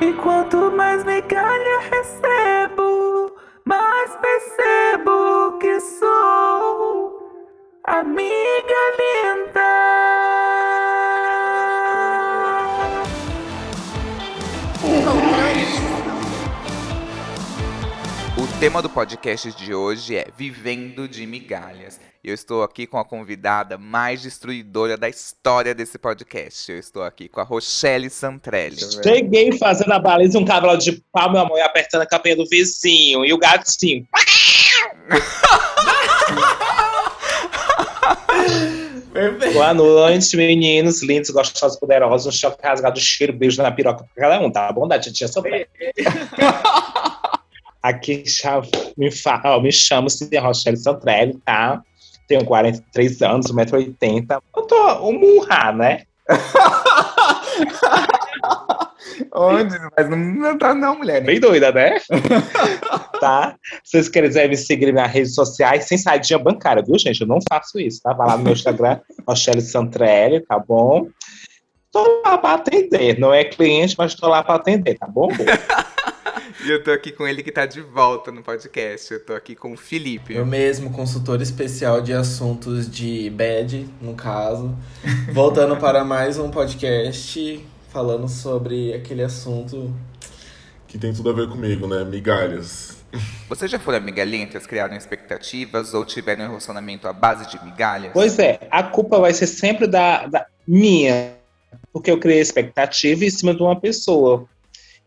E quanto mais migalha recebo, mais percebo que sou amiga linda. Tema do podcast de hoje é Vivendo de Migalhas. Eu estou aqui com a convidada mais destruidora da história desse podcast. Eu estou aqui com a Rochelle Santrelli. Cheguei fazendo a baliza, um cavalo de pau, meu amor, e apertando a capinha do vizinho. E o gatinho. Boa noite, meninos lindos, gostosos, poderosos. Um choque rasgado, cheiro, beijo na piroca pra cada um, tá bom? Da titia Sobré. Aqui já me, fa... ó, me chamo Cindy Rochelle Santrelli, tá? Tenho 43 anos, 1,80m. Eu tô um murra, né? Onde? Mas não, não tá não, mulher. Bem doida, né? tá? Se vocês quiserem me seguir nas redes sociais, sem saidinha bancária, viu, gente? Eu não faço isso, tá? Vai lá no meu Instagram, Rochelle Santrelli, tá bom? Tô lá pra atender. Não é cliente, mas tô lá pra atender, tá bom? E eu tô aqui com ele que tá de volta no podcast. Eu tô aqui com o Felipe. Eu mesmo, consultor especial de assuntos de bad, no caso. Voltando para mais um podcast falando sobre aquele assunto. Que tem tudo a ver comigo, né? Migalhas. Vocês já foram amigalhentas, criaram expectativas ou tiveram um relacionamento à base de migalhas? Pois é, a culpa vai ser sempre da, da minha, porque eu criei expectativa em cima de uma pessoa.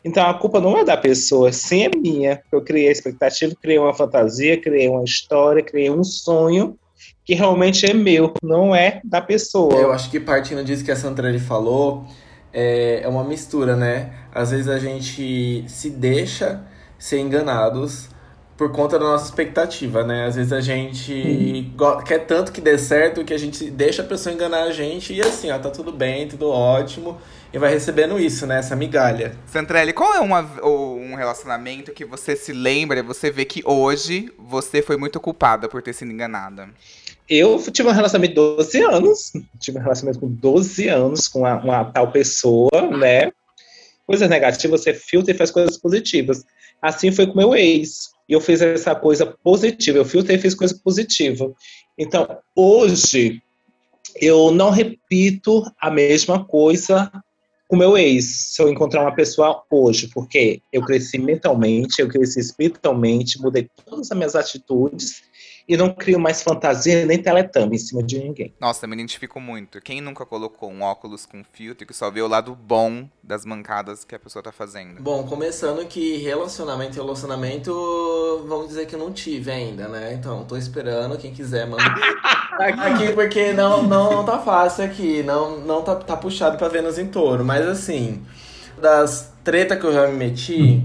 Então a culpa não é da pessoa, sim é minha. Eu criei a expectativa, criei uma fantasia, criei uma história, criei um sonho que realmente é meu, não é da pessoa. Eu acho que partindo disso que a Santrelli falou, é, é uma mistura, né? Às vezes a gente se deixa ser enganados por conta da nossa expectativa, né? Às vezes a gente go- quer tanto que dê certo que a gente deixa a pessoa enganar a gente e assim, ó, tá tudo bem, tudo ótimo, e vai recebendo isso, né? Essa migalha. Santrelli, qual é uma, um relacionamento que você se lembra e você vê que hoje você foi muito culpada por ter sido enganada? Eu tive um relacionamento de 12 anos, tive um relacionamento com 12 anos com uma, uma tal pessoa, né? Coisas negativas você filtra e faz coisas positivas. Assim foi com meu ex. E eu fiz essa coisa positiva, eu filtrei e fiz coisa positiva. Então, hoje, eu não repito a mesma coisa com meu ex, se eu encontrar uma pessoa hoje, porque eu cresci mentalmente, eu cresci espiritualmente, mudei todas as minhas atitudes e não crio mais fantasia nem teletame em cima de ninguém. Nossa, eu me identifico muito. Quem nunca colocou um óculos com filtro que só vê o lado bom das mancadas que a pessoa tá fazendo? Bom, começando que relacionamento relacionamento, vamos dizer que eu não tive ainda, né? Então, tô esperando, quem quiser, manda aqui, porque não, não, não tá fácil aqui, não, não tá, tá puxado pra Vênus em touro, mas assim, das treta que eu já me meti,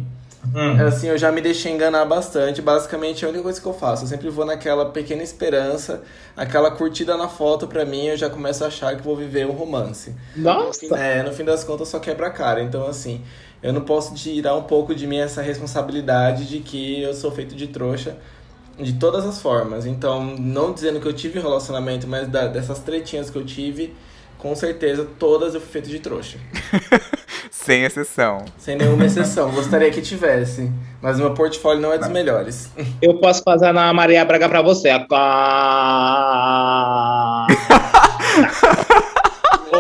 assim, eu já me deixei enganar bastante, basicamente a única coisa que eu faço, eu sempre vou naquela pequena esperança, aquela curtida na foto pra mim, eu já começo a achar que vou viver um romance. Nossa! É, no fim das contas só quebra a cara. Então, assim, eu não posso tirar um pouco de mim essa responsabilidade de que eu sou feito de trouxa de todas as formas. Então, não dizendo que eu tive um relacionamento, mas da- dessas tretinhas que eu tive, com certeza todas eu fui feito de trouxa. Sem exceção. Sem nenhuma exceção. Gostaria que tivesse. Mas o meu portfólio não é dos melhores. Eu posso fazer na Maria Braga pra você.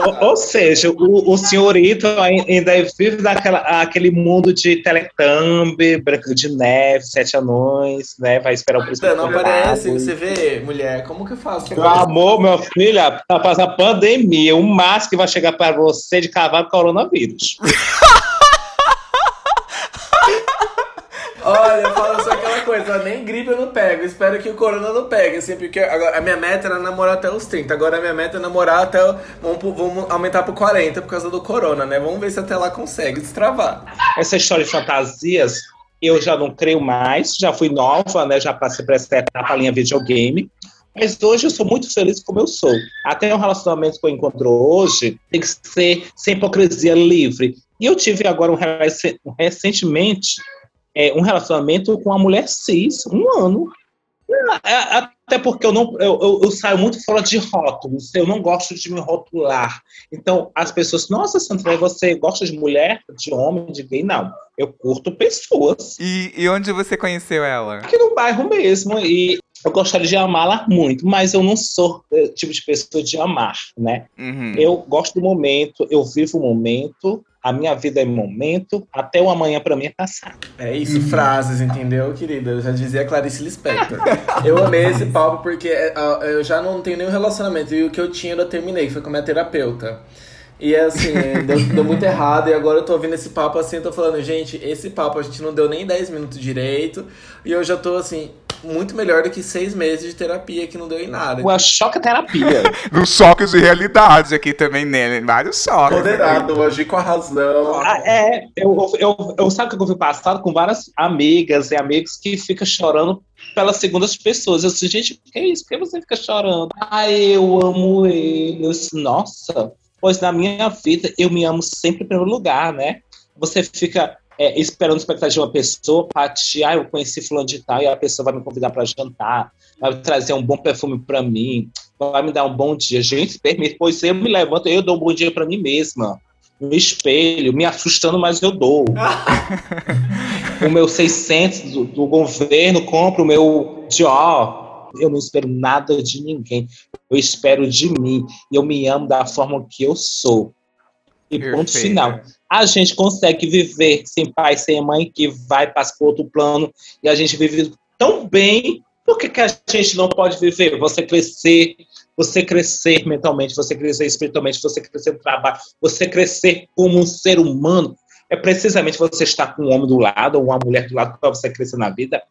Ou, ou seja, o, o senhorito ainda vive naquela, aquele mundo de Telecambi, Branca de Neve, Sete Anões, né? Vai esperar o príncipe. Não aparece. Você vê, mulher, como que eu faço? Meu amor, meu filho, tá passando a pandemia. O máximo que vai chegar para você de cavalo é coronavírus. Olha, aquela coisa, nem gripe eu não pego. Espero que o corona não pegue, assim, porque agora, a minha meta era namorar até os 30. Agora a minha meta é namorar até. Vamos, vamos aumentar pro 40 por causa do corona, né? Vamos ver se até lá consegue destravar. Essa história de fantasias, eu já não creio mais. Já fui nova, né? Já passei por essa etapa linha videogame. Mas hoje eu sou muito feliz como eu sou. Até o relacionamento que eu encontro hoje tem que ser sem hipocrisia livre. E eu tive agora um, rec- recentemente é, um relacionamento com uma mulher cis, um ano. É, até porque eu não eu, eu, eu, saio muito fora de rótulos, eu não gosto de me rotular. Então, as pessoas, nossa, Sandra, você gosta de mulher, de homem, de gay? Não. Eu curto pessoas. E, e onde você conheceu ela? Aqui no bairro mesmo. E eu gostaria de amá-la muito, mas eu não sou o tipo de pessoa de amar, né? Uhum. Eu gosto do momento, eu vivo o momento, a minha vida é momento, até o amanhã para mim é passado. É isso, uhum. frases, entendeu, querida? Eu já dizia Clarice Lispector. eu amei esse papo porque é, eu já não tenho nenhum relacionamento e o que eu tinha eu terminei, foi com a minha terapeuta. E assim, deu, deu, muito errado, e agora eu tô ouvindo esse papo assim, eu tô falando, gente, esse papo a gente não deu nem 10 minutos direito, e eu já tô assim, muito melhor do que seis meses de terapia que não deu em nada. Ué, choque terapia. no choque de realidade aqui também, né? Vários choques. Moderado, agir com a razão. Ah, é, eu, eu, eu, eu sabe que eu vi passado com várias amigas e amigos que ficam chorando pelas segundas pessoas. Eu disse, gente, que é isso? Por que você fica chorando? Ah, eu amo ele. Eu disse, nossa, pois na minha vida eu me amo sempre em primeiro lugar, né? Você fica é, esperando expectativa de uma pessoa para te, ah, eu conheci fulano de tal e a pessoa vai me convidar para jantar, vai trazer um bom perfume para mim, vai me dar um bom dia. Gente, permite, pois eu me levanto, eu dou um bom dia para mim mesma. No espelho, me assustando, mas eu dou. o meu 600 do, do governo, compro o meu Dior. Eu não espero nada de ninguém. Eu espero de mim. Eu me amo da forma que eu sou. E Perfeito. ponto final. A gente consegue viver sem pai, sem mãe, que vai para outro plano, e a gente vive tão bem, por que, que a gente não pode viver? Você crescer, você crescer mentalmente, você crescer espiritualmente, você crescer no trabalho, você crescer como um ser humano. É precisamente você estar com um homem do lado ou uma mulher do lado para você crescer na vida.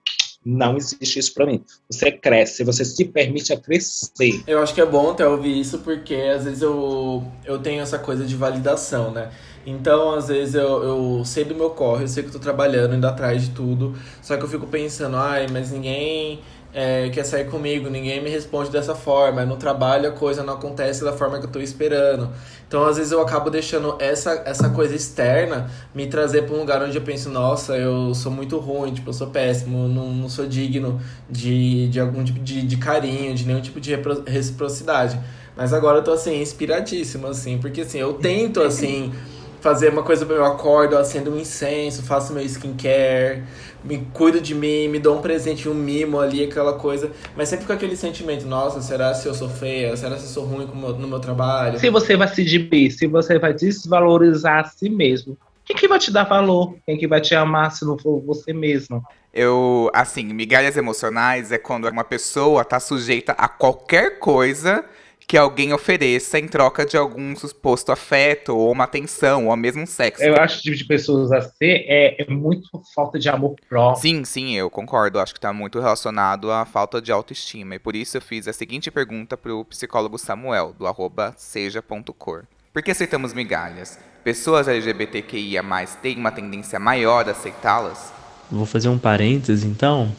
Não existe isso para mim. Você cresce, você se permite a crescer. Eu acho que é bom até ouvir isso, porque às vezes eu, eu tenho essa coisa de validação, né? Então, às vezes, eu, eu sei do meu corre, eu sei que eu tô trabalhando, indo atrás de tudo. Só que eu fico pensando, ai, mas ninguém é, quer sair comigo, ninguém me responde dessa forma. No trabalho a coisa não acontece da forma que eu tô esperando. Então, às vezes, eu acabo deixando essa, essa coisa externa me trazer para um lugar onde eu penso, nossa, eu sou muito ruim, tipo, eu sou péssimo, não, não sou digno de, de algum tipo de, de carinho, de nenhum tipo de reciprocidade. Mas agora eu tô, assim, inspiradíssimo, assim, porque, assim, eu tento, assim, fazer uma coisa, eu acordo, acendo um incenso, faço meu skincare, me cuido de mim, me dou um presente, um mimo ali, aquela coisa. Mas sempre com aquele sentimento, nossa, será se eu sou feia? Será se eu sou ruim no meu trabalho? Se você vai se diminuir, se você vai desvalorizar a si mesmo, quem que vai te dar valor? Quem que vai te amar se não for você mesmo? Eu, assim, migalhas emocionais é quando uma pessoa tá sujeita a qualquer coisa que alguém ofereça em troca de algum suposto afeto ou uma atenção, ou mesmo sexo. Eu acho que o tipo de pessoas a ser é, é muito falta de amor próprio. Sim, sim, eu concordo. Acho que está muito relacionado à falta de autoestima. E por isso eu fiz a seguinte pergunta para o psicólogo Samuel, do arroba seja.cor. Por que aceitamos migalhas? Pessoas LGBTQIA+, têm uma tendência maior a aceitá-las? Vou fazer um parêntese, então,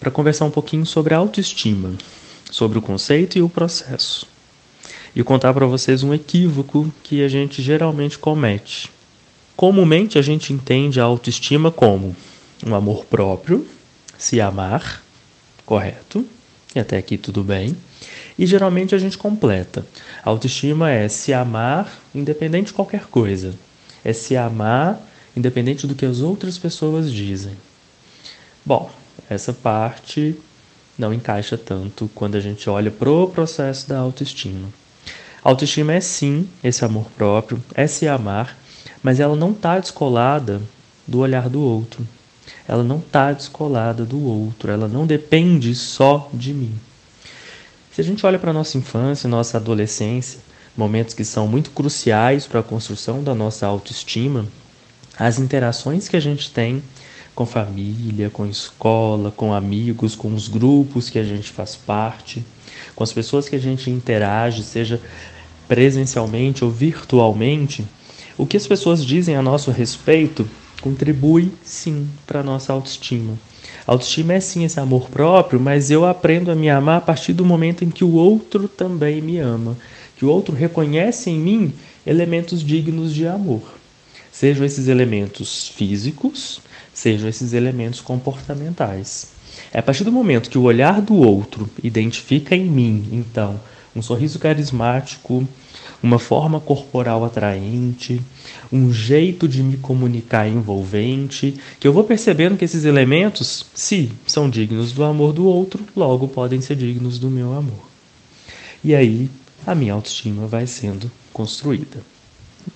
para conversar um pouquinho sobre a autoestima, sobre o conceito e o processo e contar para vocês um equívoco que a gente geralmente comete. Comumente a gente entende a autoestima como um amor próprio, se amar, correto, e até aqui tudo bem. E geralmente a gente completa. A autoestima é se amar independente de qualquer coisa. É se amar independente do que as outras pessoas dizem. Bom, essa parte não encaixa tanto quando a gente olha pro processo da autoestima. Autoestima é sim esse amor próprio, é se amar, mas ela não está descolada do olhar do outro. Ela não está descolada do outro, ela não depende só de mim. Se a gente olha para nossa infância, nossa adolescência, momentos que são muito cruciais para a construção da nossa autoestima, as interações que a gente tem com família, com escola, com amigos, com os grupos que a gente faz parte, com as pessoas que a gente interage, seja presencialmente ou virtualmente, o que as pessoas dizem a nosso respeito contribui sim para a nossa autoestima. Autoestima é sim esse amor próprio, mas eu aprendo a me amar a partir do momento em que o outro também me ama, que o outro reconhece em mim elementos dignos de amor. Sejam esses elementos físicos, sejam esses elementos comportamentais. É a partir do momento que o olhar do outro identifica em mim, então, um sorriso carismático, uma forma corporal atraente, um jeito de me comunicar envolvente, que eu vou percebendo que esses elementos, se são dignos do amor do outro, logo podem ser dignos do meu amor. E aí a minha autoestima vai sendo construída.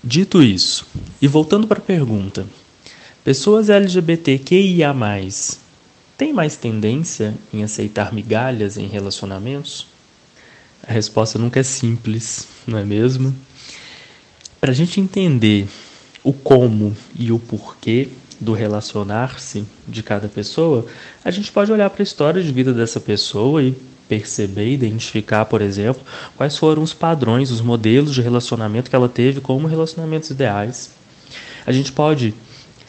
Dito isso, e voltando para a pergunta, pessoas LGBTQIA têm mais tendência em aceitar migalhas em relacionamentos? A resposta nunca é simples, não é mesmo? Para a gente entender o como e o porquê do relacionar-se de cada pessoa, a gente pode olhar para a história de vida dessa pessoa e perceber, identificar, por exemplo, quais foram os padrões, os modelos de relacionamento que ela teve como relacionamentos ideais. A gente pode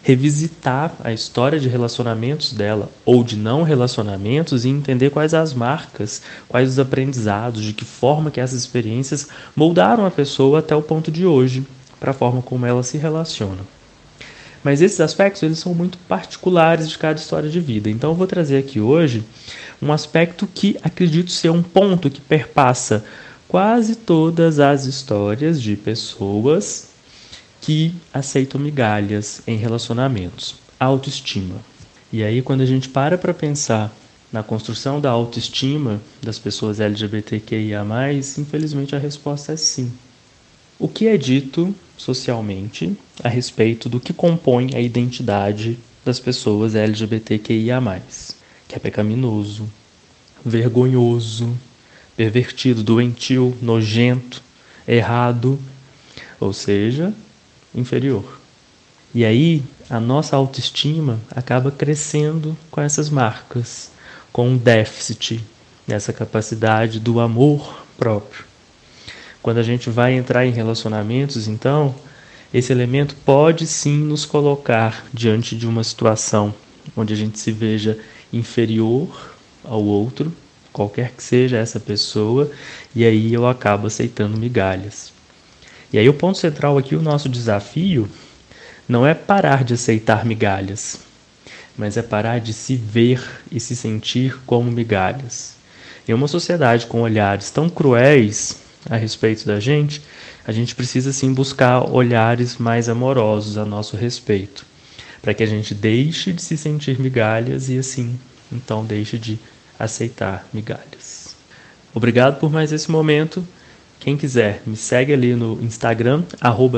revisitar a história de relacionamentos dela ou de não relacionamentos e entender quais as marcas, quais os aprendizados, de que forma que essas experiências moldaram a pessoa até o ponto de hoje, para a forma como ela se relaciona. Mas esses aspectos eles são muito particulares de cada história de vida. Então eu vou trazer aqui hoje um aspecto que acredito ser um ponto que perpassa quase todas as histórias de pessoas que aceitam migalhas em relacionamentos, autoestima. E aí quando a gente para para pensar na construção da autoestima das pessoas LGBTQIA+, infelizmente a resposta é sim. O que é dito socialmente a respeito do que compõe a identidade das pessoas LGBTQIA+, que é pecaminoso, vergonhoso, pervertido, doentio, nojento, errado, ou seja, inferior. E aí a nossa autoestima acaba crescendo com essas marcas, com um déficit nessa capacidade do amor próprio. Quando a gente vai entrar em relacionamentos, então, esse elemento pode sim nos colocar diante de uma situação onde a gente se veja inferior ao outro, qualquer que seja essa pessoa, e aí eu acabo aceitando migalhas. E aí o ponto central aqui, o nosso desafio, não é parar de aceitar migalhas, mas é parar de se ver e se sentir como migalhas. Em uma sociedade com olhares tão cruéis a respeito da gente, a gente precisa sim buscar olhares mais amorosos a nosso respeito, para que a gente deixe de se sentir migalhas e assim, então deixe de aceitar migalhas. Obrigado por mais esse momento. Quem quiser, me segue ali no Instagram,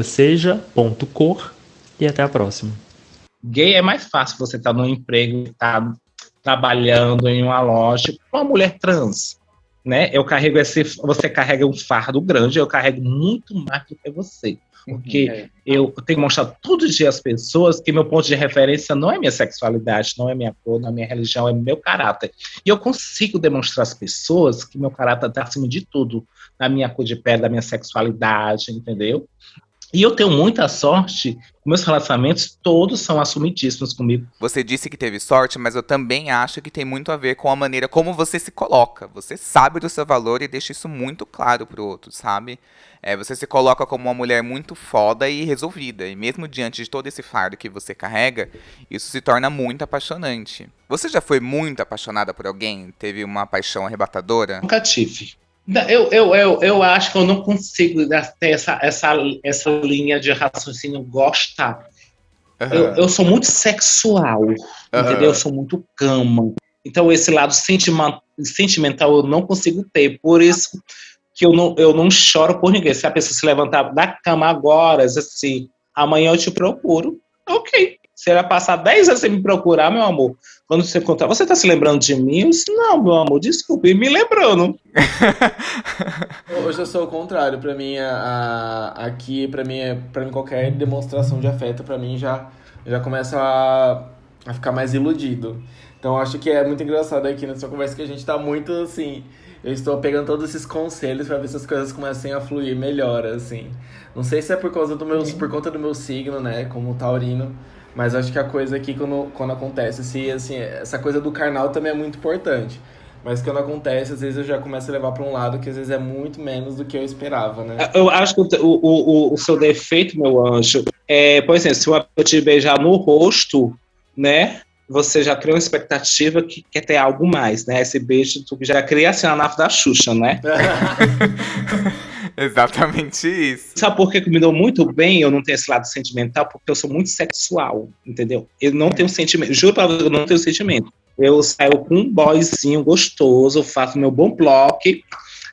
seja.cor e até a próxima. Gay é mais fácil você estar tá no emprego, estar tá trabalhando em uma loja, uma mulher trans né? Eu carrego esse, você carrega um fardo grande, eu carrego muito mais do que você. Porque é. eu tenho que mostrar todo dia às pessoas que meu ponto de referência não é minha sexualidade, não é minha cor, não é minha religião, é meu caráter. E eu consigo demonstrar às pessoas que meu caráter está acima de tudo, da minha cor de pele, da minha sexualidade, entendeu? E eu tenho muita sorte, meus relacionamentos todos são assumidíssimos comigo. Você disse que teve sorte, mas eu também acho que tem muito a ver com a maneira como você se coloca. Você sabe do seu valor e deixa isso muito claro pro outro, sabe? É, você se coloca como uma mulher muito foda e resolvida. E mesmo diante de todo esse fardo que você carrega, isso se torna muito apaixonante. Você já foi muito apaixonada por alguém? Teve uma paixão arrebatadora? Nunca tive. Eu, eu, eu, eu acho que eu não consigo ter essa, essa, essa linha de raciocínio gostar. Uhum. Eu, eu sou muito sexual, uhum. entendeu? Eu sou muito cama. Então, esse lado sentimental eu não consigo ter. Por isso que eu não, eu não choro por ninguém. Se a pessoa se levantar da cama agora, assim, amanhã eu te procuro, ok. Se ela passar 10 anos sem me procurar, meu amor, quando você contar, você tá se lembrando de mim? Eu disse, não, meu amor, desculpe, me lembrando. Hoje eu sou o contrário, pra mim, a, a aqui, pra mim, é, pra mim, qualquer demonstração de afeto, pra mim, já, já começa a, a ficar mais iludido. Então, acho que é muito engraçado aqui nessa conversa que a gente tá muito, assim, eu estou pegando todos esses conselhos para ver se as coisas comecem a fluir melhor, assim. Não sei se é por causa do meu, por conta do meu signo, né, como taurino, mas acho que a coisa aqui, quando, quando acontece, se, assim, essa coisa do carnal também é muito importante. Mas quando acontece, às vezes eu já começo a levar para um lado que às vezes é muito menos do que eu esperava, né? Eu acho que o, o, o seu defeito, meu anjo, é, por exemplo, se uma pessoa te beijar no rosto, né? você já cria uma expectativa que quer ter algo mais, né? Esse beijo tu já cria assim a nave da Xuxa, né? Exatamente isso. Sabe por que que me deu muito bem eu não ter esse lado sentimental? Porque eu sou muito sexual, entendeu? Eu não tenho sentimento. Juro pra você, eu não tenho sentimento. Eu saio com um boyzinho gostoso, faço meu bom bloco.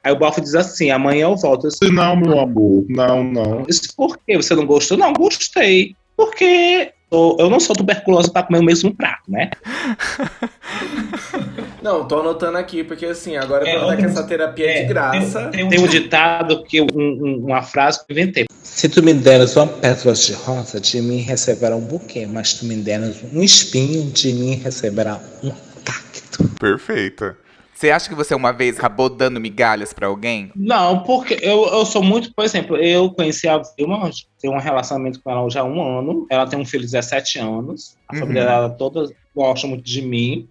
Aí o bloco diz assim: amanhã eu volto. Eu disse, Não, meu amor. Não, não. disse, por que você não gostou? Não, gostei. Porque eu eu não sou tuberculosa para comer o mesmo prato, né? Não, tô anotando aqui, porque assim, agora É, pra dar que eu- essa terapia é de graça. Tem, tem um ditado que eu- um- um- uma frase que eu inventei. Se tu me deres uma pétala de rosa, de mim receberá um buquê, mas tu me deres um espinho, de mim receberá um cacto. Perfeito. Você acha que você uma vez acabou dando migalhas pra alguém? Não, porque eu, eu sou muito, por exemplo, eu conheci a Vilma, tenho um relacionamento com ela já há um ano. Ela tem um filho de 17 anos. A Uhum. família dela toda gosta muito de mim.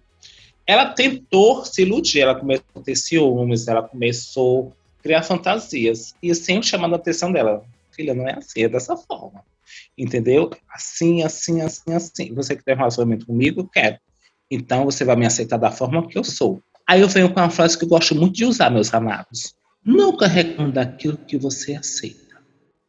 Ela tentou se iludir, ela começou a ter ciúmes, ela começou a criar fantasias. E sempre chamando a atenção dela. Filha, não é assim, é dessa forma. Entendeu? Assim, assim, assim, assim. Você que tem um relacionamento comigo, quero. Então você vai me aceitar da forma que eu sou. Aí eu venho com uma frase que eu gosto muito de usar, meus amados. Nunca reclame daquilo que você aceita.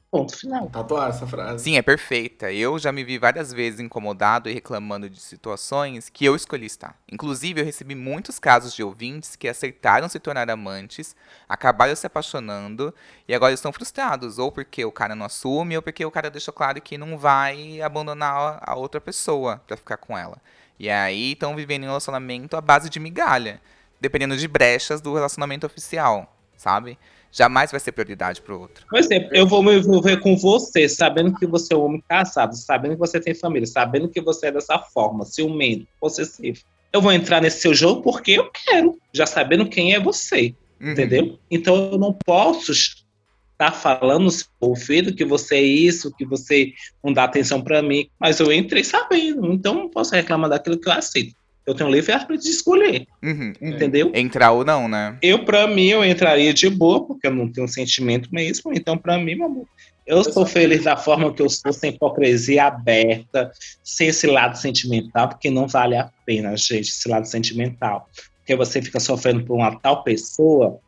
Ponto final. Tatuar essa frase. Sim, é perfeita. Eu já me vi várias vezes incomodado e reclamando de situações que eu escolhi estar. Inclusive, eu recebi muitos casos de ouvintes que aceitaram se tornar amantes, acabaram se apaixonando e agora estão frustrados, ou porque o cara não assume, ou porque o cara deixou claro que não vai abandonar a outra pessoa pra ficar com ela. E aí estão vivendo um relacionamento à base de migalha, dependendo de brechas do relacionamento oficial, sabe? Jamais vai ser prioridade pro outro. Por exemplo, eu vou me envolver com você, sabendo que você é um homem casado, sabendo que você tem família, sabendo que você é dessa forma, ciumento, possessivo. Eu vou entrar nesse seu jogo porque eu quero, já sabendo quem é você, Uhum. entendeu? Então eu não posso estar falando no seu ouvido que você é isso, que você não dá atenção pra mim, mas eu entrei sabendo, então não posso reclamar daquilo que eu aceito. Eu tenho livre-arbítrio de escolher, Uhum. entendeu? Entrar ou não, né? Eu, pra mim, eu entraria de boa, porque eu não tenho sentimento mesmo. Então, pra mim, meu amor, eu sou feliz da forma que eu sou, sem hipocrisia aberta, sem esse lado sentimental, porque não vale a pena, gente, esse lado sentimental. Porque você fica sofrendo por uma tal pessoa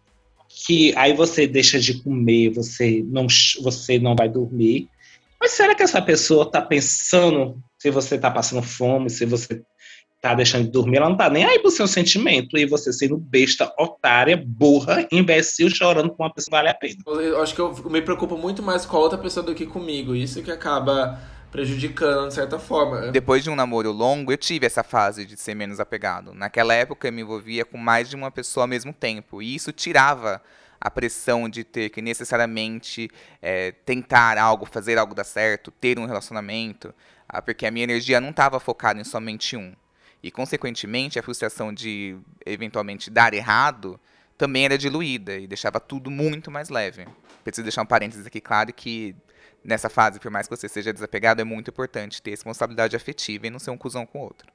que aí você deixa de comer, você não, você não vai dormir. Mas será que essa pessoa tá pensando se você tá passando fome, se você tá deixando de dormir, ela não tá nem aí pro seu sentimento. E você sendo besta, otária, burra, imbecil, chorando com uma pessoa que vale a pena. Eu acho que eu me preocupo muito mais com a outra pessoa do que comigo. Isso que acaba prejudicando, de certa forma. Depois de um namoro longo, eu tive essa fase de ser menos apegado. Naquela época, eu me envolvia com mais de uma pessoa ao mesmo tempo. E isso tirava a pressão de ter que necessariamente é, tentar algo, fazer algo dar certo, ter um relacionamento, ah, porque a minha energia não estava focada em somente um. E, consequentemente, a frustração de eventualmente dar errado também era diluída e deixava tudo muito mais leve. Preciso deixar um parênteses aqui claro que nessa fase, por mais que você seja desapegado, é muito importante ter responsabilidade afetiva e não ser um cuzão com o outro.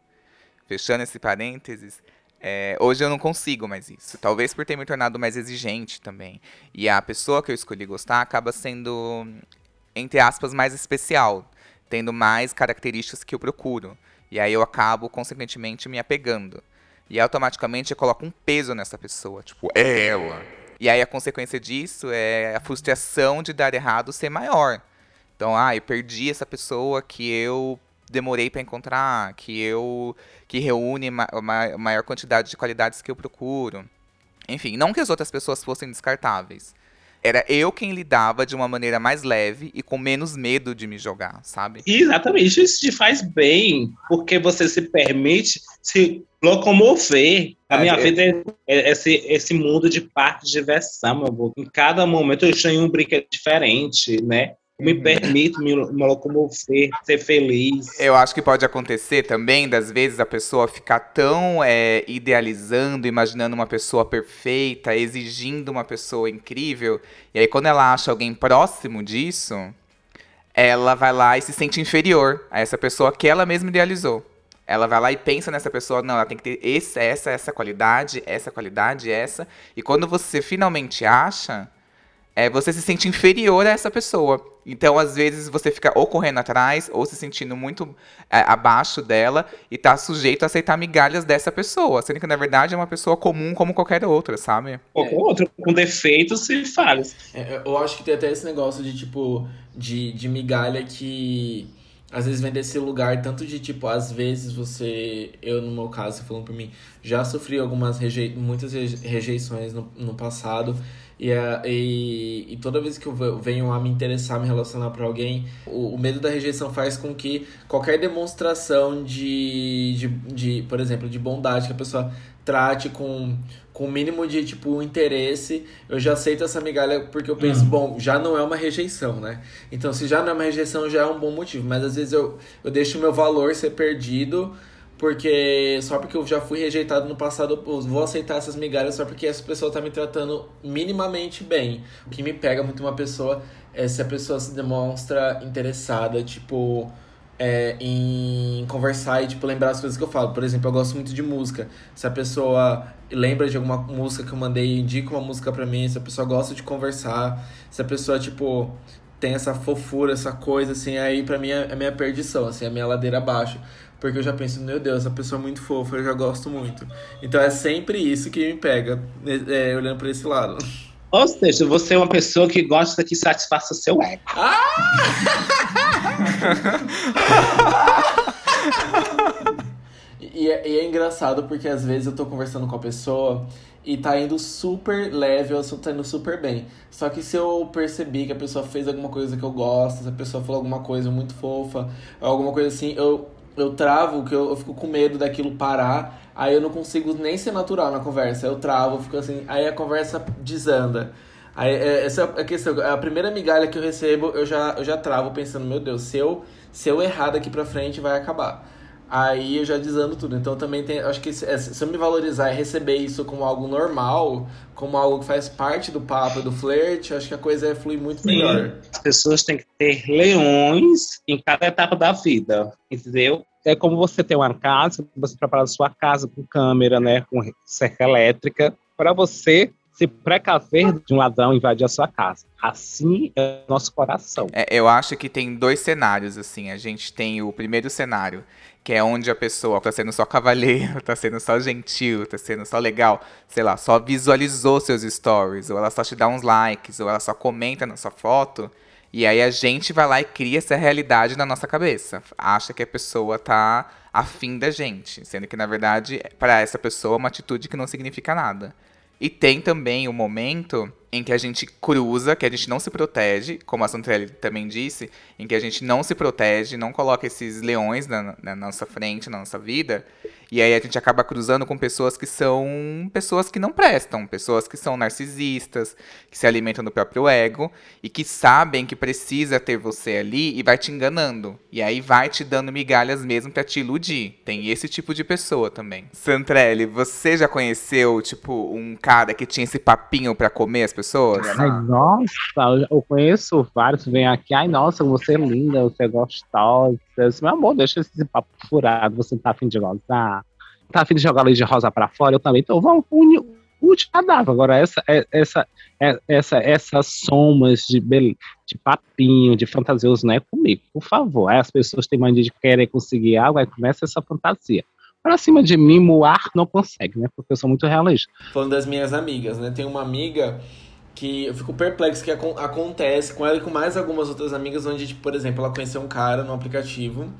Fechando esse parênteses, é, hoje eu não consigo mais isso. Talvez por ter me tornado mais exigente também. E a pessoa que eu escolhi gostar acaba sendo, entre aspas, mais especial, tendo mais características que eu procuro. E aí eu acabo, consequentemente, me apegando. E automaticamente eu coloco um peso nessa pessoa. Tipo, é ela. E aí a consequência disso é a frustração de dar errado ser maior. Então, ah, eu perdi essa pessoa que eu demorei para encontrar, que eu que reúne ma ma maior quantidade de qualidades que eu procuro. Enfim, não que as outras pessoas fossem descartáveis. Era eu quem lidava de uma maneira mais leve e com menos medo de me jogar, sabe? Exatamente, isso te faz bem, porque você se permite se locomover. A minha é- vida é, é esse, esse mundo de parque de diversão, meu amor. Em cada momento eu em um brinquedo diferente, né? Me Uhum. permito me, me locomover, ser feliz. Eu acho que pode acontecer também, das vezes, a pessoa ficar tão é, idealizando, imaginando uma pessoa perfeita, exigindo uma pessoa incrível, e aí quando ela acha alguém próximo disso, ela vai lá e se sente inferior a essa pessoa que ela mesma idealizou. Ela vai lá e pensa nessa pessoa, não, ela tem que ter esse, essa, essa qualidade, essa qualidade, essa. E quando você finalmente acha, é, você se sente inferior a essa pessoa. Então, às vezes, você fica ou correndo atrás, ou se sentindo muito é, abaixo dela, e tá sujeito a aceitar migalhas dessa pessoa. Sendo que, na verdade, é uma pessoa comum como qualquer outra, sabe? Ou com outro, com defeitos e falhas. É, eu acho que tem até esse negócio de, tipo, de, de migalha que às vezes vem desse lugar, tanto de tipo, às vezes você, eu no meu caso, falando por mim, já sofri algumas rejei muitas rejeições no, no passado. E, e, e, toda vez que eu venho a me interessar, me relacionar para alguém, o, o, medo da rejeição faz com que qualquer demonstração de, de, de, por exemplo, de bondade que a pessoa trate com com o mínimo de, tipo, interesse, eu já aceito essa migalha porque eu penso, uhum. bom, já não é uma rejeição, né? Então, se já não é uma rejeição, já é um bom motivo. Mas às vezes eu, eu deixo o meu valor ser perdido porque só porque eu já fui rejeitado no passado, eu vou aceitar essas migalhas só porque essa pessoa tá me tratando minimamente bem. O que me pega muito uma pessoa é se a pessoa se demonstra interessada, tipo é, em conversar e, tipo, lembrar as coisas que eu falo. Por exemplo, eu gosto muito de música. Se a pessoa lembra de alguma música que eu mandei, indica uma música pra mim, se a pessoa gosta de conversar, se a pessoa, tipo, tem essa fofura, essa coisa, assim, aí pra mim é a minha perdição, assim, a minha ladeira abaixo. Porque eu já penso, meu Deus, essa pessoa é muito fofa, eu já gosto muito. Então é sempre isso que me pega, é, olhando pra esse lado. Ou seja, você é uma pessoa que gosta que satisfaça seu ego. Ah! e, é, e é engraçado porque às vezes eu tô conversando com a pessoa e tá indo super leve, o assunto tá indo super bem. Só que se eu percebi que a pessoa fez alguma coisa que eu gosto, se a pessoa falou alguma coisa muito fofa, alguma coisa assim, eu, eu travo, que eu, eu fico com medo daquilo parar Aí eu não consigo nem ser natural na conversa. Eu travo, fico assim. Aí a conversa desanda. Aí, é, essa é a questão. A primeira migalha que eu recebo, eu já, eu já travo pensando, meu Deus, se eu, se eu errar daqui pra frente, vai acabar. Aí eu já desando tudo. Então também tem. Acho que se, se eu me valorizar e receber isso como algo normal, como algo que faz parte do papo, do flerte, acho que a coisa é flui muito Sim. melhor. As pessoas têm que ter leões em cada etapa da vida, entendeu? é como você ter uma casa, você prepara a sua casa com câmera, né, com cerca elétrica, para você se precaver de um ladrão invadir a sua casa. Assim é o nosso coração. É, eu acho que tem dois cenários, assim. A gente tem o primeiro cenário, que é onde a pessoa tá sendo só cavalheiro, tá sendo só gentil, tá sendo só legal, sei lá, só visualizou seus stories, ou ela só te dá uns likes, ou ela só comenta na sua foto. E aí a gente vai lá e cria essa realidade na nossa cabeça. Acha que a pessoa tá afim da gente. Sendo que, na verdade, para essa pessoa é uma atitude que não significa nada. E tem também o momento em que a gente cruza, que a gente não se protege, como a Santrelli também disse, em que a gente não se protege, não coloca esses leões na, na, nossa frente, na nossa vida, e aí a gente acaba cruzando com pessoas que são pessoas que não prestam, pessoas que são narcisistas, que se alimentam do próprio ego e que sabem que precisa ter você ali e vai te enganando. E aí vai te dando migalhas mesmo para te iludir. Tem esse tipo de pessoa também. Santrelli, você já conheceu, tipo, um cara que tinha esse papinho para comer as pessoas? Pessoas? Ai, nossa, eu conheço vários que vêm aqui. Ai, nossa, você é linda, você é gostosa. Meu amor, deixa esse papo furado. Você tá afim de gozar? Tá afim de jogar lei de rosa pra fora? Eu também. Então vamos unir cadáver. Agora, essa, é, essa, é, essa, essas somas de, de papinho, de fantasioso, não é comigo, por favor. Aí as pessoas têm mania de querer conseguir algo, aí começa essa fantasia. Pra cima de mim, Moar não consegue, né? Porque eu sou muito realista. Falando das minhas amigas, né? Tem uma amiga que eu fico perplexo que acontece com ela e com mais algumas outras amigas, onde, tipo, por exemplo, ela conheceu um cara no aplicativo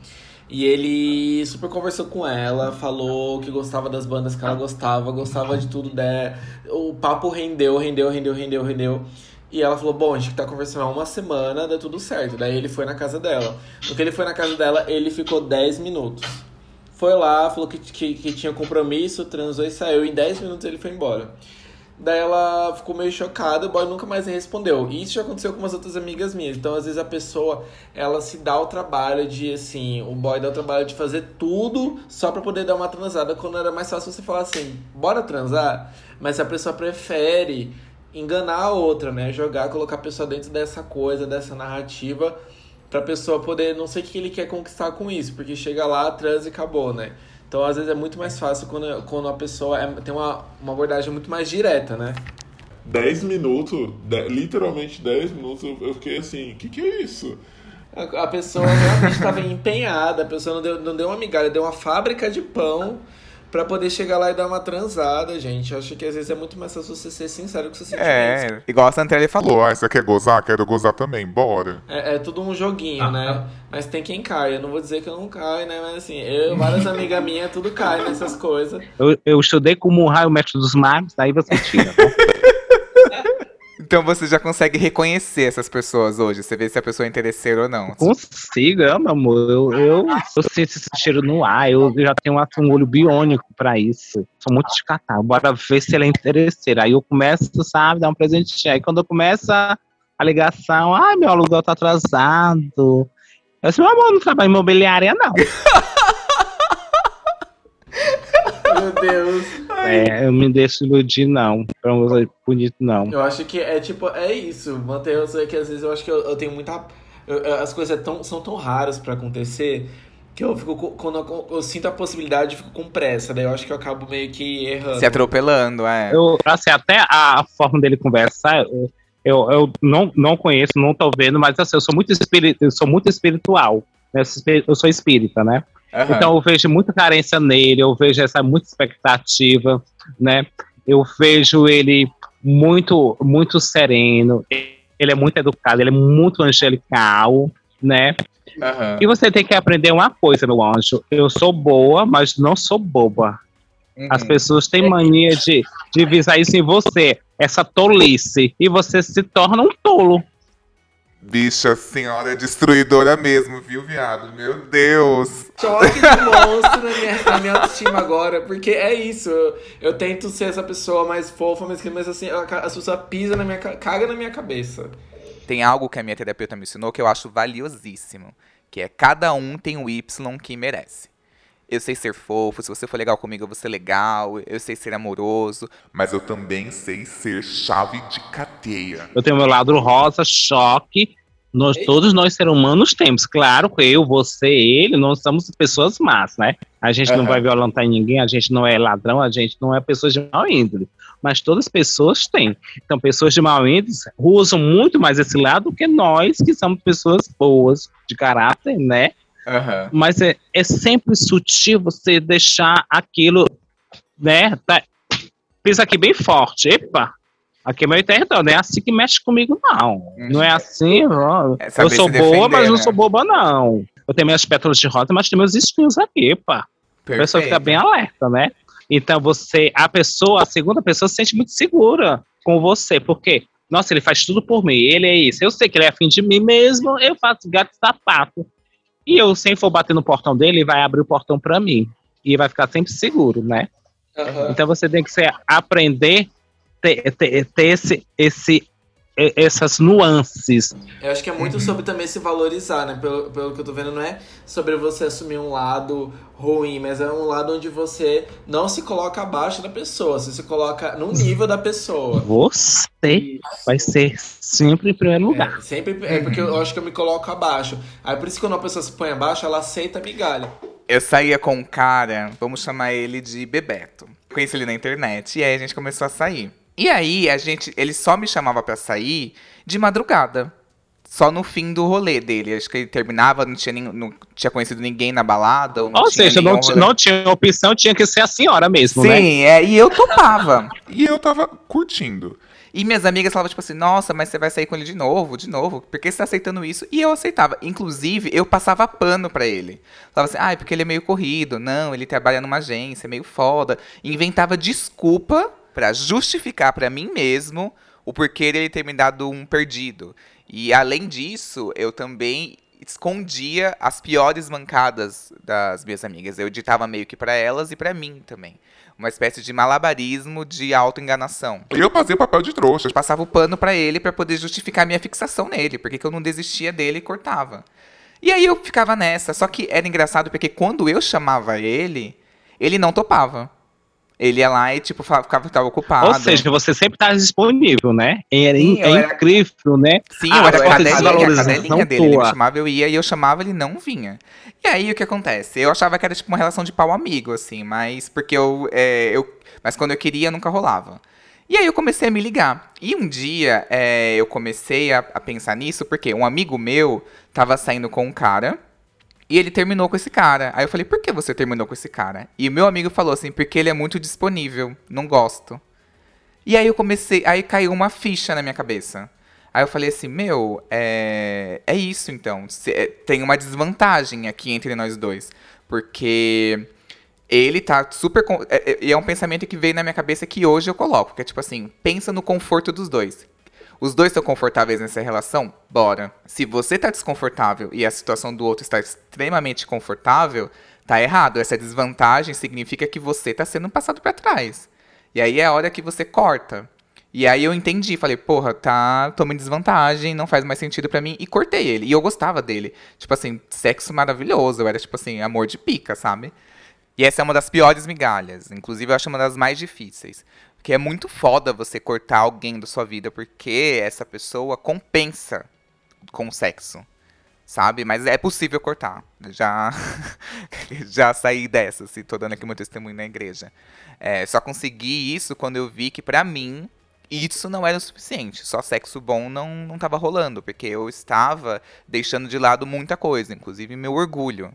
e ele super conversou com ela, falou que gostava das bandas que ela gostava, gostava de tudo dela. O papo rendeu, rendeu, rendeu, rendeu, rendeu. E ela falou: Bom, a gente tá conversando há uma semana, deu tudo certo. Daí ele foi na casa dela. No que ele foi na casa dela, ele ficou 10 minutos. Foi lá, falou que, que, que tinha compromisso, transou e saiu. Em 10 minutos ele foi embora. Daí ela ficou meio chocada, o boy nunca mais respondeu. E isso já aconteceu com umas outras amigas minhas. Então, às vezes, a pessoa, ela se dá o trabalho de, assim, o boy dá o trabalho de fazer tudo só pra poder dar uma transada, quando era mais fácil você falar assim, bora transar? Mas a pessoa prefere enganar a outra, né? Jogar, colocar a pessoa dentro dessa coisa, dessa narrativa, pra pessoa poder, não sei o que ele quer conquistar com isso, porque chega lá, transa e acabou, né? Então, às vezes, é muito mais fácil quando, quando a pessoa é, tem uma, uma abordagem muito mais direta, né? 10 minutos, de- literalmente 10 minutos, eu, fiquei assim, o que, que é isso? A, a pessoa realmente estava empenhada, a pessoa não deu, não deu uma migalha, deu uma fábrica de pão pra poder chegar lá e dar uma transada, gente. Eu acho que às vezes é muito mais fácil você ser sincero com seus sentimentos. É, igual a Santelli falou. Falou, ah, você quer gozar? Quero gozar também, bora. É, é tudo um joguinho, né? Mas tem quem cai. Eu não vou dizer que eu não caio, né? Mas assim, eu, várias amigas minhas, tudo cai nessas coisas. Eu, eu estudei como um raio mestre dos magos, daí você tira. Então você já consegue reconhecer essas pessoas hoje. Você vê se a pessoa é interesseira ou não. Consigo, é, meu amor. Eu, eu, eu sinto esse cheiro no ar. Eu já tenho um olho biônico pra isso. Sou muito descartável. Bora ver se ela é interesseira. Aí eu começo, sabe, dar um presentinho. Aí quando começa a ligação, ai, meu aluguel tá atrasado. Eu disse, meu amor, não trabalho imobiliária, não. Meu Deus. É, eu me deixo iludir, não. Pra um ser bonito, não. Eu acho que é tipo, é isso. Matheus, é que às vezes eu acho que eu, eu tenho muita. eu- eu- as coisas é tão, são tão raras pra acontecer que eu fico. Quando eu, eu sinto a possibilidade, eu fico com pressa. Daí eu acho que eu acabo meio que errando. Se atropelando, é. Eu, assim, até a forma dele conversar, eu, eu, eu não, não conheço, não tô vendo, mas assim, eu sou muito, espiri eu sou muito espiritual. né? Eu sou espí- Eu sou espírita, né? Aham. Então eu vejo muita carência nele, eu vejo essa muita expectativa, né? Eu vejo ele muito, muito sereno, ele é muito educado, ele é muito angelical, né? Aham. E você tem que aprender uma coisa, meu anjo. Eu sou boa, mas não sou boba. As Uhum. pessoas têm mania de, de visar isso em você, essa tolice, e você se torna um tolo. Bicha, senhora é destruidora mesmo, viu, viado? Meu Deus. choque de monstro na minha, na minha autoestima agora, porque é isso. Eu, eu tento ser essa pessoa mais fofa, mas, mas assim, a, a pessoa pisa na minha ca- caga na minha cabeça. Tem algo que a minha terapeuta me ensinou que eu acho valiosíssimo. Que é cada um tem o Y que merece. Eu sei ser fofo, se você for legal comigo, eu vou ser legal. Eu sei ser amoroso. Mas eu também sei ser chave de cadeia. Eu tenho meu lado rosa, choque. Nós, todos nós seres humanos temos. Claro que eu, você, ele, nós somos pessoas más, né? A gente não Aham. vai violentar ninguém, a gente não é ladrão, a gente não é pessoa de mau índole. Mas todas as pessoas têm. Então, pessoas de mau índole usam muito mais esse lado do que nós, que somos pessoas boas, de caráter, né? Aham. Mas é, é sempre sutil você deixar aquilo, né? Tá, pisa aqui bem forte. Epa! Aqui é meu território, não é assim que mexe comigo, não. Não é assim, ó. É eu sou se boa, defender, mas não né? sou boba, não. Eu tenho minhas pétalas de rosa, mas tenho meus espinhos aqui, pá. A pessoa fica bem alerta, né? Então você, a pessoa, a segunda pessoa se sente muito segura com você, porque, nossa, ele faz tudo por mim, ele é isso. Eu sei que ele é afim de mim mesmo, eu faço gato sapato. E eu, sem for bater no portão dele, ele vai abrir o portão pra mim. E vai ficar sempre seguro, né? Então você tem que ser, aprender ter, ter, ter esse, esse, essas nuances. Eu acho que é muito sobre também se valorizar, né? Pelo, pelo que eu tô vendo, não é sobre você assumir um lado ruim, mas é um lado onde você não se coloca abaixo da pessoa, você se coloca no nível da pessoa. Você vai ser sempre em primeiro lugar. É, sempre é porque eu acho que eu me coloco abaixo. Aí por isso que quando uma pessoa se põe abaixo, ela aceita a migalha. Eu saía com um cara, vamos chamar ele de Bebeto. Conheci ele na internet e aí a gente começou a sair. E aí a gente, ele só me chamava pra sair de madrugada. Só no fim do rolê dele. Acho que ele terminava, não tinha, nem, não tinha conhecido ninguém na balada. Ou, não Ou tinha seja, não, rolê. não tinha opção, tinha que ser a senhora mesmo, né? Sim, é, e eu topava. E eu tava curtindo. E minhas amigas falavam, tipo assim, nossa, mas você vai sair com ele de novo, de novo? Por que você tá aceitando isso? E eu aceitava. Inclusive, eu passava pano pra ele. Falava assim, ah, porque ele é meio corrido. Não, ele trabalha numa agência, é meio foda. Inventava desculpa pra justificar pra mim mesmo o porquê dele ter me dado um perdido. E além disso, eu também escondia as piores mancadas das minhas amigas. Eu ditava meio que pra elas e pra mim também. Uma espécie de malabarismo de autoenganação. E eu fazia papel de trouxa. Eu passava o pano pra ele pra poder justificar minha fixação nele, porque que eu não desistia dele e cortava. E aí eu ficava nessa, só que era engraçado porque quando eu chamava ele, ele não topava. Ele ia lá e tipo ficava, ficava ocupado. Ou seja, você sempre tá disponível, né? É, Sim, é era- incrível, né? Sim, Ah, eu era cadelinha, a cadelinha dele. Ele me chamava, eu ia, e eu chamava, ele não vinha. E aí, o que acontece? Eu achava que era tipo uma relação de pau amigo, assim, mas porque eu, é, eu... Mas quando eu queria, nunca rolava. E aí eu comecei a me ligar. E um dia é, eu comecei a, a pensar nisso porque um amigo meu tava saindo com um cara e ele terminou com esse cara. Aí eu falei, por que você terminou com esse cara? E o meu amigo falou assim, porque ele é muito disponível, não gosto. E aí eu comecei, aí caiu uma ficha na minha cabeça. Aí eu falei assim, meu, é, é isso então. É, Tem uma desvantagem aqui entre nós dois. Porque ele tá super. é- é- E é um pensamento que veio na minha cabeça que hoje eu coloco. Que é tipo assim, pensa no conforto dos dois. Os dois estão confortáveis nessa relação? Bora. Se você tá desconfortável e a situação do outro está extremamente confortável, tá errado. Essa desvantagem significa que você tá sendo passado pra trás. E aí é a hora que você corta. E aí eu entendi, falei, porra, tá, tô em desvantagem, não faz mais sentido pra mim, e cortei ele. E eu gostava dele. Tipo assim, sexo maravilhoso, eu era tipo assim, amor de pica, sabe? E essa é uma das piores migalhas. Inclusive, eu acho uma das mais difíceis. Porque é muito foda você cortar alguém da sua vida, porque essa pessoa compensa com o sexo. Sabe? Mas é possível cortar. Já, já saí dessa, se tô dando aqui meu testemunho na igreja. É, só consegui isso quando eu vi que, pra mim, isso não era o suficiente. Só sexo bom não, não tava rolando, porque eu estava deixando de lado muita coisa, inclusive meu orgulho.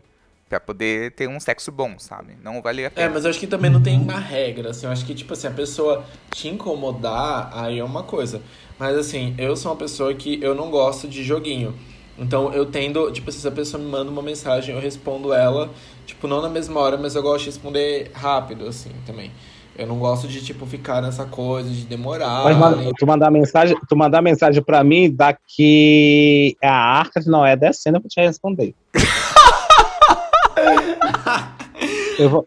Pra poder ter um sexo bom, sabe? Não valia a É, pena. mas eu acho que também não tem uma regra, assim, eu acho que, tipo assim, a pessoa te incomodar, aí é uma coisa. Mas assim, eu sou uma pessoa que eu não gosto de joguinho. Então eu tendo, tipo assim, se a pessoa me manda uma mensagem, eu respondo ela, tipo, não na mesma hora, mas eu gosto de responder rápido, assim, também. Eu não gosto de, tipo, ficar nessa coisa de demorar. Mas nem- tu mandar mensagem, tu mandar mensagem pra mim, daqui a arca de Noé descendo, eu vou te responder. eu,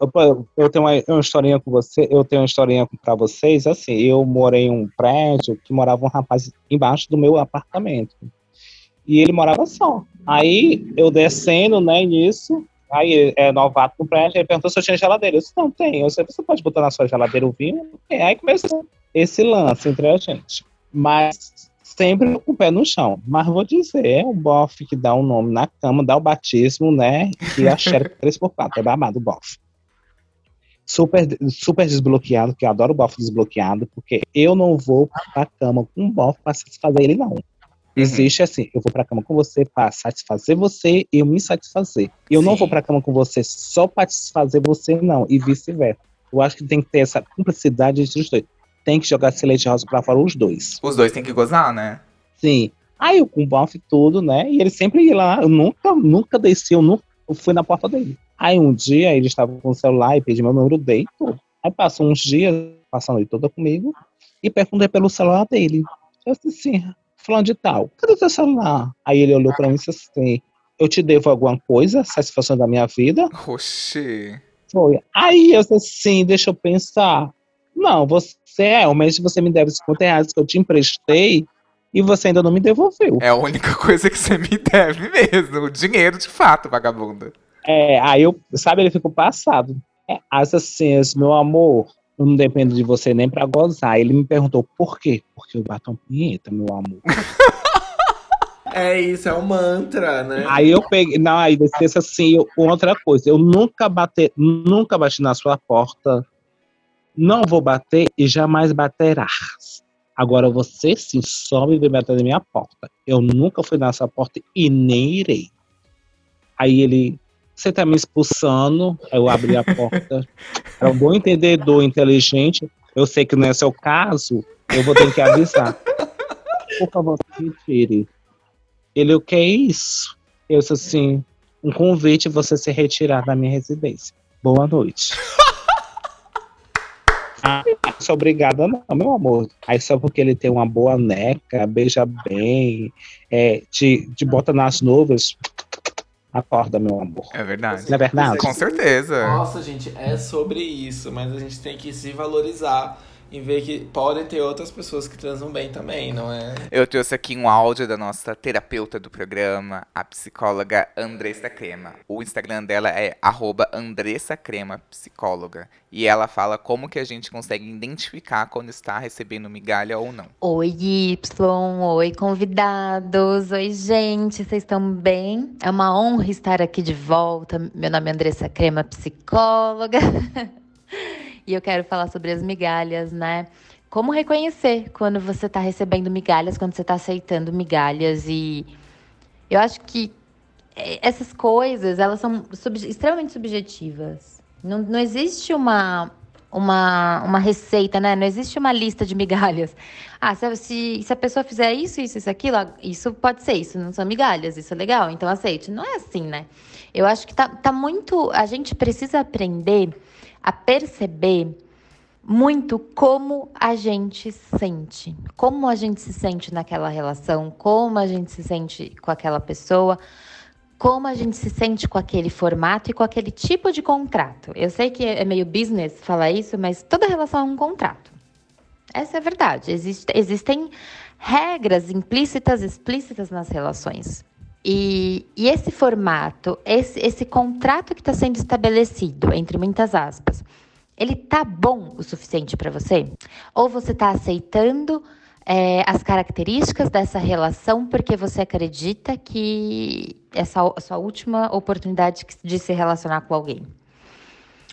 eu- tenho uma, uma historinha com você, eu tenho uma historinha pra vocês, assim, eu morei em um prédio que morava um rapaz embaixo do meu apartamento. E ele morava só. Aí eu descendo, né, nisso, aí é novato no prédio, ele perguntou se eu tinha geladeira. Eu disse, não tem. Eu disse, você pode botar na sua geladeira o vinho? Aí começou esse lance entre a gente. Mas sempre com o pé no chão. Mas vou dizer, é um bofe que dá um nome na cama, dá o batismo, né? E a xereca 3x4, é babado o bofe. Super, super desbloqueado, que eu adoro bofe desbloqueado, porque eu não vou pra cama com um bofe pra satisfazer ele, não. Existe assim, eu vou pra cama com você pra satisfazer você e eu me satisfazer. Eu não Sim. vou pra cama com você só pra satisfazer você, não, e vice-versa. Eu acho que tem que ter essa cumplicidade entre os dois. Tem que jogar esse leite rosa pra fora os dois. Os dois têm que gozar, né? Sim. Aí eu com o bofe tudo, né? E ele sempre ia lá. Eu nunca, nunca desci, eu nunca eu fui na porta dele. Aí um dia ele estava com o celular e pediu meu número dele. e tudo. Aí passou uns dias, passando a noite toda comigo, e perguntei pelo celular dele. Eu disse assim, falando de tal, cadê o teu celular? Aí ele olhou pra mim e disse assim, eu te devo alguma coisa, satisfação da minha vida? Oxi. Foi. Aí eu disse assim, deixa eu pensar. Não, você realmente você me deve 50 reais que eu te emprestei e você ainda não me devolveu. É a única coisa que você me deve mesmo. O dinheiro de fato, vagabunda. É, aí eu, sabe, ele ficou passado. É, as assim, meu amor, eu não dependo de você nem pra gozar. Ele me perguntou por quê? Porque eu bato uma punheta, meu amor. É isso, é um mantra, né? Aí eu peguei, não, aí disse assim, eu- outra coisa, eu nunca bate, nunca bati na sua porta, não vou bater e jamais baterás. Agora você sim sobe e vem bater na minha porta. Eu nunca fui na sua porta e nem irei. Aí ele, você tá me expulsando? Aí eu abri a porta. Era um bom entendedor, inteligente. Eu sei que não é seu caso, eu vou ter que avisar. Por favor, retire. Ele, o que é isso? Eu disse assim, um convite você se retirar da minha residência. Boa noite. Ah, sou obrigada, não, meu amor. Aí só porque ele tem uma boa neca, beija bem, é, te, te bota nas nuvens. Acorda, meu amor. É verdade. Não é verdade? Com certeza. Nossa, gente, é sobre isso, mas a gente tem que se valorizar e ver que podem ter outras pessoas que transam bem também, não é? Eu trouxe aqui um áudio da nossa terapeuta do programa, a psicóloga Andressa Crema. O Instagram dela é arroba Andressa Crema Psicóloga. E ela fala como que a gente consegue identificar quando está recebendo migalha ou não. Oi, Y, oi, convidados, oi, gente, vocês estão bem? É uma honra estar aqui de volta. Meu nome é Andressa Crema, psicóloga. e eu quero falar sobre as migalhas, né? como reconhecer quando você está recebendo migalhas, quando você está aceitando migalhas. E eu acho que é, essas coisas, elas são sub, extremamente subjetivas. Não, não existe uma, uma, uma receita, né? Não existe uma lista de migalhas. Ah, se, se, se a pessoa fizer isso, isso, isso, aquilo, isso pode ser, isso não são migalhas, isso é legal, então aceite. Não é assim, né? Eu acho que tá, tá muito. A gente precisa aprender a perceber muito como a gente sente, como a gente se sente naquela relação, como a gente se sente com aquela pessoa, como a gente se sente com aquele formato e com aquele tipo de contrato. Eu sei que é meio business falar isso, mas toda relação é um contrato. Essa é a verdade. Existe, existem regras implícitas, explícitas nas relações. E, e esse formato, esse, esse contrato que está sendo estabelecido, entre muitas aspas, ele tá bom o suficiente para você? Ou você está aceitando é, as características dessa relação porque você acredita que essa é a sua última oportunidade de se relacionar com alguém?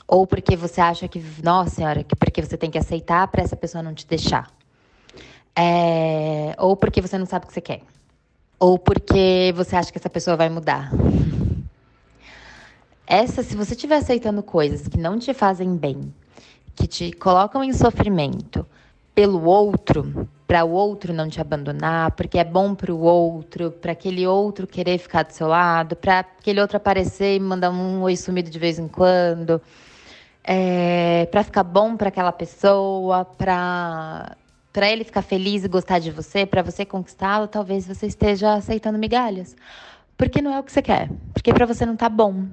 Ou porque você acha que, nossa senhora, que porque você tem que aceitar para essa pessoa não te deixar? É, ou porque você não sabe o que você quer? Ou porque você acha que essa pessoa vai mudar? Essa, se você estiver aceitando coisas que não te fazem bem, que te colocam em sofrimento pelo outro, para o outro não te abandonar, porque é bom para o outro, para aquele outro querer ficar do seu lado, para aquele outro aparecer e mandar um oi sumido de vez em quando, é, para ficar bom para aquela pessoa, para para ele ficar feliz e gostar de você, para você conquistá-lo, talvez você esteja aceitando migalhas. Porque não é o que você quer. Porque para você não tá bom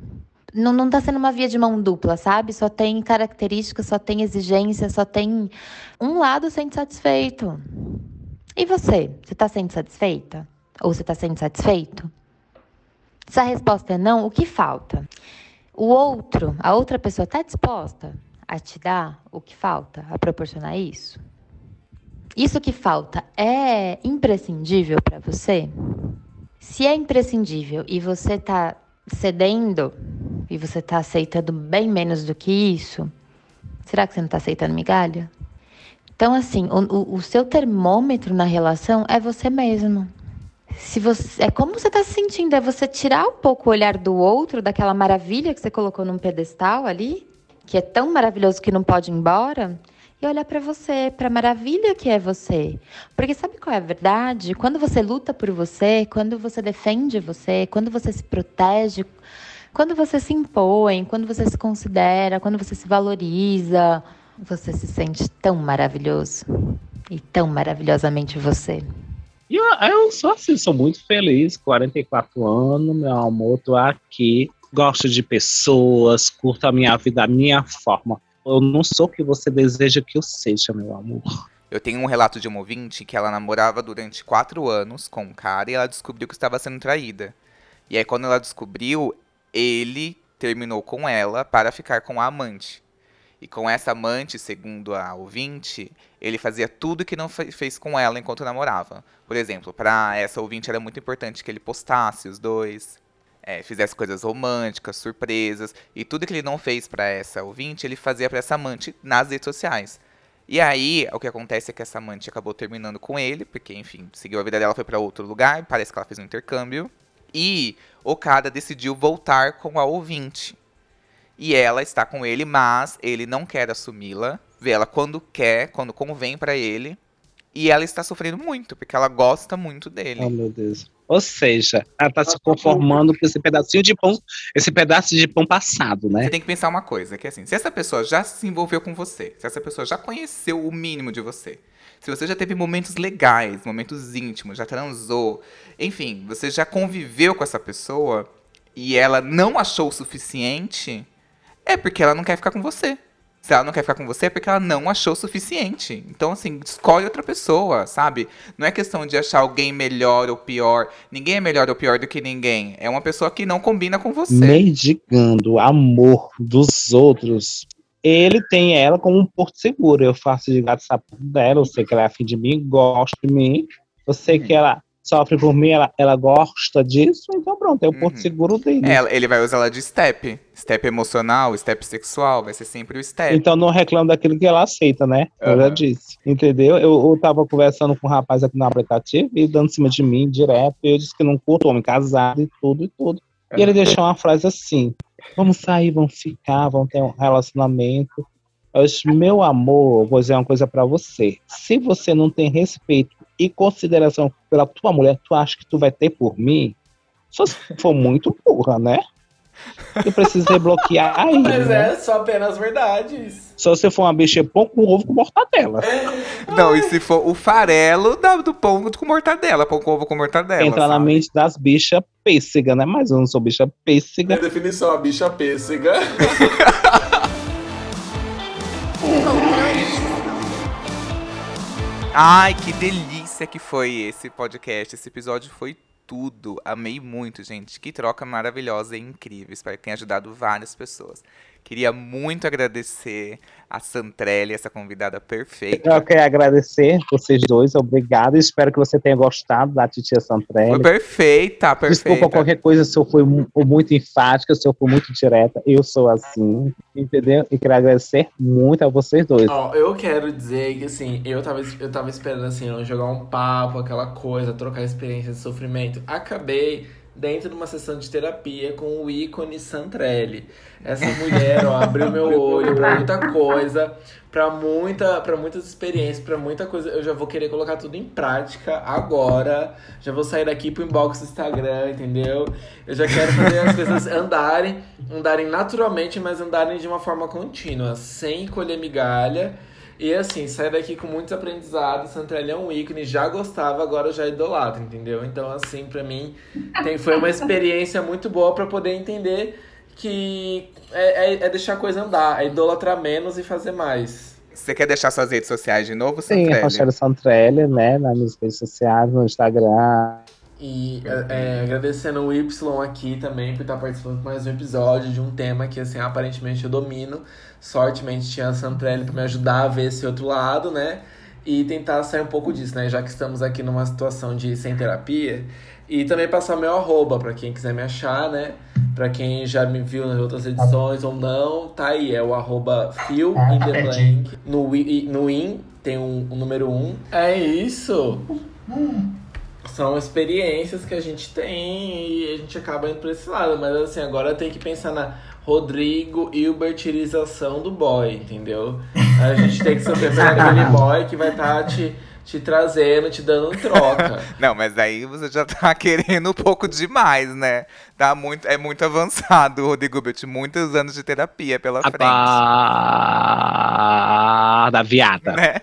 não, não tá sendo uma via de mão dupla, sabe? Só tem características, só tem exigência, só tem um lado sendo satisfeito. E você? Você tá sendo satisfeita? Ou você tá sendo satisfeito? Se a resposta é não, o que falta? O outro, a outra pessoa está disposta a te dar o que falta, a proporcionar isso? Isso que falta é imprescindível para você? Se é imprescindível e você está cedendo e você está aceitando bem menos do que isso, será que você não está aceitando migalha? Então, assim, o, o, seu termômetro na relação é você mesmo. Se você, é como você está se sentindo, é você tirar um pouco o olhar do outro, daquela maravilha que você colocou num pedestal ali, que é tão maravilhoso que não pode ir embora, e olhar para você, para a maravilha que é você. Porque sabe qual é a verdade? Quando você luta por você, quando você defende você, quando você se protege, quando você se impõe, quando você se considera, quando você se valoriza, você se sente tão maravilhoso e tão maravilhosamente você. Eu, eu sou assim, sou muito feliz, 44 anos, meu amor, tô aqui, gosto de pessoas, curto a minha vida, a minha forma. Eu não sou o que você deseja que eu seja, meu amor. Eu tenho um relato de uma ouvinte que ela namorava durante quatro anos com um cara e ela descobriu que estava sendo traída. E aí, quando ela descobriu, ele terminou com ela para ficar com a amante. E com essa amante, segundo a ouvinte, ele fazia tudo que não fez com ela enquanto namorava. Por exemplo, para essa ouvinte era muito importante que ele postasse os dois, é, fizesse coisas românticas, surpresas, e tudo que ele não fez para essa ouvinte, ele fazia para essa amante nas redes sociais. E aí, o que acontece é que essa amante acabou terminando com ele, porque, enfim, seguiu a vida dela, foi para outro lugar, parece que ela fez um intercâmbio. E o cara decidiu voltar com a ouvinte. E ela está com ele, mas ele não quer assumi-la. Vê ela quando quer, quando convém para ele. E ela está sofrendo muito, porque ela gosta muito dele. Oh, meu Deus. Ou seja, ela está se conformando com esse pedacinho de pão, esse pedaço de pão passado, né? Você tem que pensar uma coisa, que é assim, se essa pessoa já se envolveu com você, se essa pessoa já conheceu o mínimo de você, se você já teve momentos legais, momentos íntimos, já transou, enfim, você já conviveu com essa pessoa e ela não achou o suficiente, é porque ela não quer ficar com você. Se ela não quer ficar com você é porque ela não achou o suficiente. Então, assim, escolhe outra pessoa, sabe? Não é questão de achar alguém melhor ou pior. Ninguém é melhor ou pior do que ninguém. É uma pessoa que não combina com você. Mendigando o amor dos outros ele tem ela como um porto seguro. Eu faço de gato sapato dela, eu sei que ela é afim de mim, gosta de mim, eu sei que ela sofre por mim, ela, ela gosta disso, então pronto, é o porto seguro dele. É, ele vai usar ela de step. Step emocional, step sexual, vai ser sempre o step. Então não reclamo daquilo que ela aceita, né? Eu já Aham. disse. Entendeu? Eu, eu tava conversando com um rapaz aqui no aplicativo e dando em cima de mim direto. Eu disse que não curto homem casado e tudo e tudo. E ele deixou uma frase assim: vamos sair, vamos ficar, vamos ter um relacionamento. Eu disse, meu amor, vou dizer uma coisa pra você. Se você não tem respeito e consideração pela tua mulher, tu acha que tu vai ter por mim? Se você for muito burra, né? Eu preciso desbloquear aí. Mas né? é só apenas verdades. Se você for uma bicha pão com ovo com mortadela. Não, e se for o farelo da- do pão com mortadela, pão com ovo com mortadela. Entra na sabe? mente das bichas pêssega, né? Mas eu não sou bicha pêssega. Minha definição, a bicha pêssega. Ai, que delícia que foi esse podcast. Esse episódio foi tudo. Amei muito, gente. Que troca maravilhosa e incrível. Espero que tenha ajudado várias pessoas. Queria muito agradecer a Santrelli, essa convidada perfeita. Eu quero agradecer vocês dois, obrigado. Espero que você tenha gostado da titia Foi Santrelli. perfeita, perfeita. Desculpa qualquer coisa se eu fui mu- muito enfática, se eu fui muito direta. Eu sou assim, entendeu? E quero agradecer muito a vocês dois. Ó, eu quero dizer que assim, eu tava, eu tava esperando assim, jogar um papo, aquela coisa, trocar experiência de sofrimento. Acabei dentro de uma sessão de terapia com o ícone Santrelli. Essa mulher, ó, abriu meu olho pra muita coisa, pra muita, para muitas experiências, pra muita coisa. Eu já vou querer colocar tudo em prática agora. Já vou sair daqui pro inbox do Instagram, entendeu? Eu já quero fazer as coisas andarem, andarem naturalmente, mas andarem de uma forma contínua, sem colher migalha. E assim, sair daqui com muitos aprendizados. Santrelli é um ícone, já gostava, agora eu já idolato, entendeu? Então, assim, pra mim, tem, foi uma experiência muito boa pra poder entender que é, é- é deixar a coisa andar, é idolatrar menos e fazer mais. Você quer deixar suas redes sociais de novo, Sim, Santrelli? Rochelle Santrelli, né? Nas minhas redes sociais, no Instagram. E é, é, agradecendo o Y aqui também por estar participando de mais um episódio de um tema que, assim, aparentemente eu domino. Sortemente tinha a Santrelli pra me ajudar a ver esse outro lado, né? E tentar sair um pouco disso, né? Já que estamos aqui numa situação de sem terapia. E também passar meu arroba pra quem quiser me achar, né? Pra quem já me viu nas outras edições ou não, tá aí. É o arroba Phil in the blank. No, no in tem um, um número 1. Um. É isso! São experiências que a gente tem e a gente acaba indo pra esse lado. Mas assim, agora tem que pensar na Rodrigo Hilbertirização do boy, entendeu? A gente tem que saber pegar aquele boy que vai estar te, te trazendo, te dando troca. Não, mas aí você já tá querendo um pouco demais, né? Tá muito, é muito avançado, Rodrigo Gilbert. Muitos anos de terapia pela frente. Ah, da viada. Né?